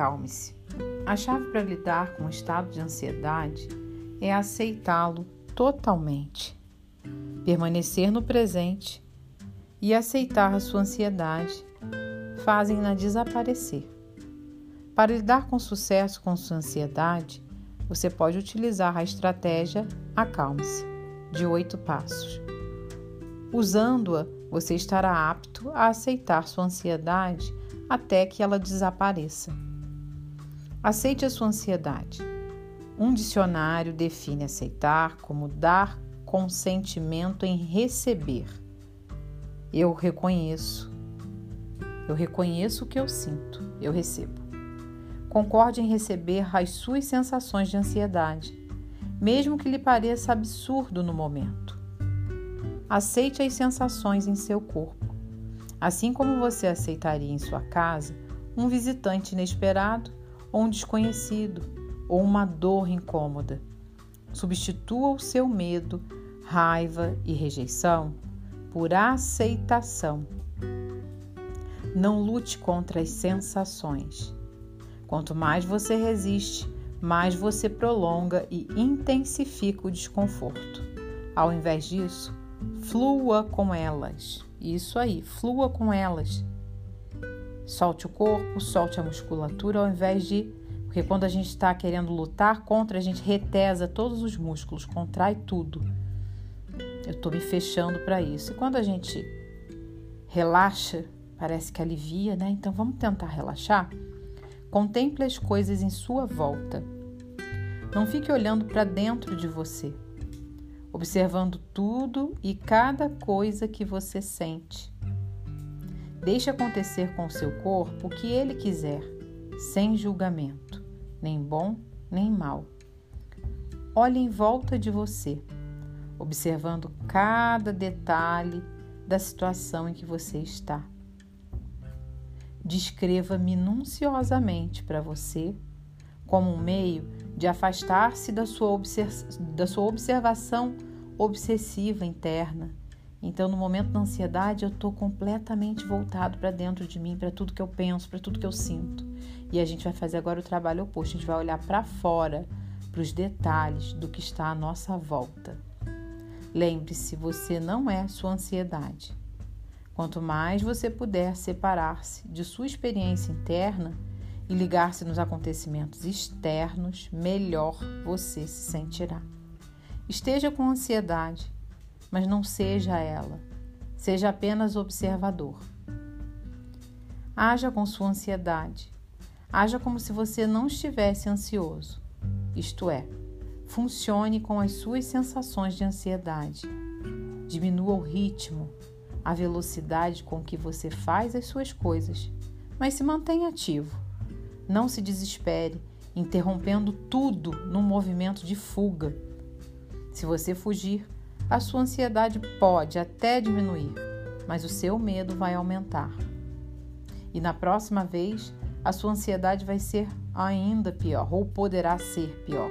Acalme-se. A chave para lidar com o estado de ansiedade é aceitá-lo totalmente, permanecer no presente e aceitar a sua ansiedade fazem-na desaparecer. Para lidar com sucesso com sua ansiedade, você pode utilizar a estratégia Acalme-se, de oito passos. Usando-a, você estará apto a aceitar sua ansiedade até que ela desapareça. Aceite a sua ansiedade. Um dicionário define aceitar como dar consentimento em receber. Eu reconheço. Eu reconheço o que eu sinto, eu recebo. Concorde em receber as suas sensações de ansiedade, mesmo que lhe pareça absurdo no momento. Aceite as sensações em seu corpo, assim como você aceitaria em sua casa um visitante inesperado ou um desconhecido ou uma dor incômoda. Substitua o seu medo, raiva e rejeição por aceitação. Não lute contra as sensações. Quanto mais você resiste, mais você prolonga e intensifica o desconforto. Ao invés disso, flua com elas. Isso aí, flua com elas. Solte o corpo, solte a musculatura ao invés de. Porque quando a gente está querendo lutar contra, a gente retesa todos os músculos, contrai tudo. Eu estou me fechando para isso. E quando a gente relaxa, parece que alivia, né? Então vamos tentar relaxar? Contemple as coisas em sua volta. Não fique olhando para dentro de você, observando tudo e cada coisa que você sente. Deixe acontecer com seu corpo o que ele quiser, sem julgamento, nem bom nem mal. Olhe em volta de você observando cada detalhe da situação em que você está. Descreva minuciosamente para você como um meio de afastar-se da, da sua observação obsessiva interna. Então, no momento da ansiedade, eu estou completamente voltado para dentro de mim, para tudo que eu penso, para tudo que eu sinto. E a gente vai fazer agora o trabalho oposto, a gente vai olhar para fora, para os detalhes do que está à nossa volta. Lembre-se, você não é sua ansiedade. Quanto mais você puder separar-se de sua experiência interna e ligar-se nos acontecimentos externos, melhor você se sentirá. Esteja com ansiedade, mas não seja ela. Seja apenas observador. Haja com sua ansiedade. Haja como se você não estivesse ansioso. Isto é, Funcione com as suas sensações de ansiedade. Diminua o ritmo, a velocidade com que você faz as suas coisas, mas se mantenha ativo. Não se desespere, interrompendo tudo num movimento de fuga. Se você fugir, a sua ansiedade pode até diminuir, mas o seu medo vai aumentar. E na próxima vez, a sua ansiedade vai ser ainda pior, ou poderá ser pior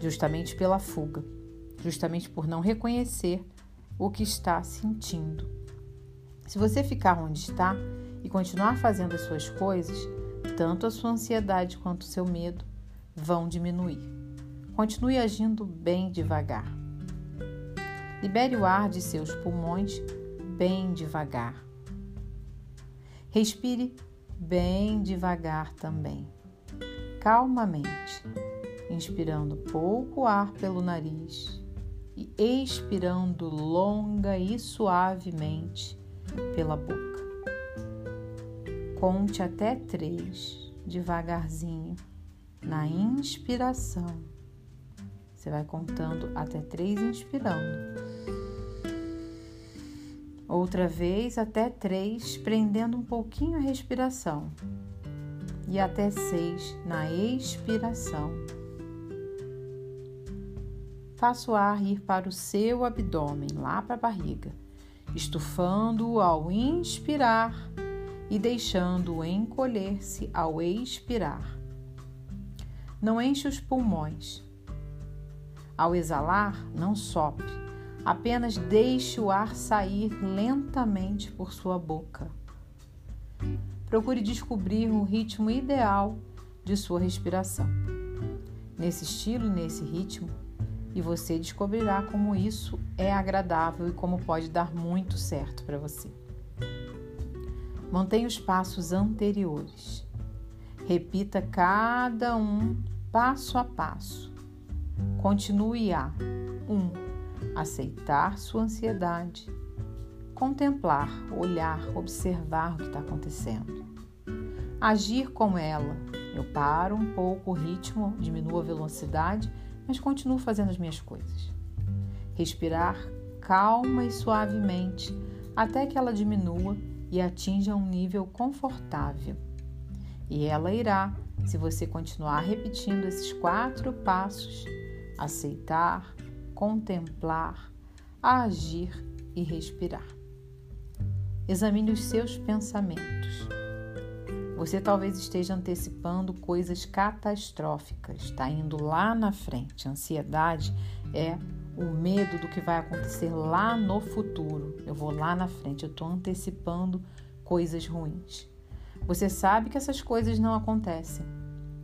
justamente pela fuga, justamente por não reconhecer o que está sentindo. Se você ficar onde está e continuar fazendo as suas coisas, tanto a sua ansiedade quanto o seu medo vão diminuir. Continue agindo bem devagar. Libere o ar de seus pulmões bem devagar. Respire bem devagar também, calmamente inspirando pouco ar pelo nariz e expirando longa e suavemente pela boca. Conte até três, devagarzinho, na inspiração. Você vai contando até três, inspirando. Outra vez, até três, prendendo um pouquinho a respiração. E até seis na expiração faça o ar ir para o seu abdômen, lá para a barriga, estufando-o ao inspirar e deixando-o encolher-se ao expirar. Não enche os pulmões. Ao exalar, não sopre, apenas deixe o ar sair lentamente por sua boca. procure descobrir o ritmo ideal de sua respiração. Nesse estilo e nesse ritmo, e você descobrirá como isso é agradável e como pode dar muito certo para você. Mantenha os passos anteriores. Repita cada um passo a passo. Continue a 1. Um, aceitar sua ansiedade. Contemplar, olhar, observar o que está acontecendo. Agir com ela. Eu paro um pouco o ritmo, diminuo a velocidade, mas continuo fazendo as minhas coisas. Respirar calma e suavemente até que ela diminua e atinja um nível confortável. E ela irá, se você continuar repetindo esses quatro passos: aceitar, contemplar, agir e respirar. Examine os seus pensamentos. Você talvez esteja antecipando coisas catastróficas, está indo lá na frente. A ansiedade é o medo do que vai acontecer lá no futuro. Eu vou lá na frente, eu estou antecipando coisas ruins. Você sabe que essas coisas não acontecem.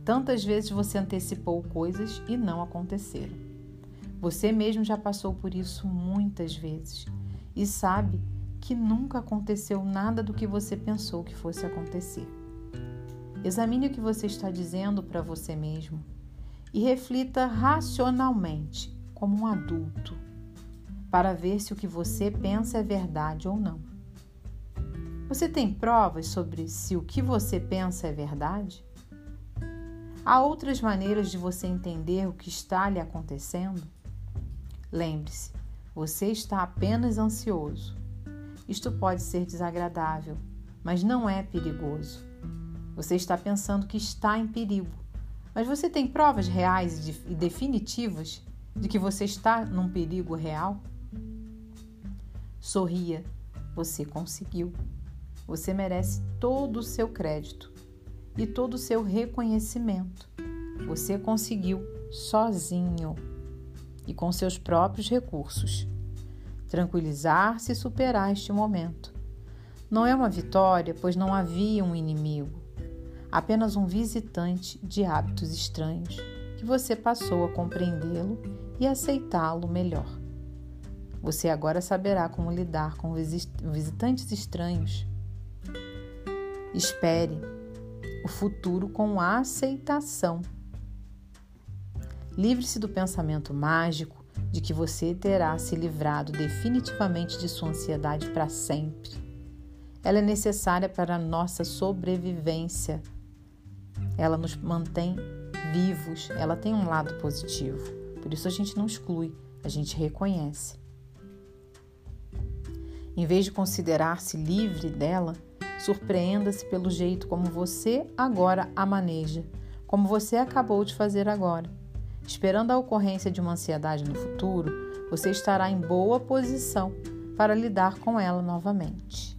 Tantas vezes você antecipou coisas e não aconteceram. Você mesmo já passou por isso muitas vezes e sabe que nunca aconteceu nada do que você pensou que fosse acontecer. Examine o que você está dizendo para você mesmo e reflita racionalmente como um adulto, para ver se o que você pensa é verdade ou não. Você tem provas sobre se o que você pensa é verdade? Há outras maneiras de você entender o que está lhe acontecendo? Lembre-se, você está apenas ansioso. Isto pode ser desagradável, mas não é perigoso. Você está pensando que está em perigo, mas você tem provas reais e definitivas de que você está num perigo real? Sorria, você conseguiu. Você merece todo o seu crédito e todo o seu reconhecimento. Você conseguiu sozinho e com seus próprios recursos. Tranquilizar-se e superar este momento. Não é uma vitória, pois não havia um inimigo, apenas um visitante de hábitos estranhos que você passou a compreendê-lo e aceitá-lo melhor. Você agora saberá como lidar com visitantes estranhos. Espere o futuro com aceitação. Livre-se do pensamento mágico de que você terá se livrado definitivamente de sua ansiedade para sempre. Ela é necessária para a nossa sobrevivência. Ela nos mantém vivos, ela tem um lado positivo. Por isso a gente não exclui, a gente reconhece. Em vez de considerar-se livre dela, surpreenda-se pelo jeito como você agora a maneja, como você acabou de fazer agora. Esperando a ocorrência de uma ansiedade no futuro, você estará em boa posição para lidar com ela novamente.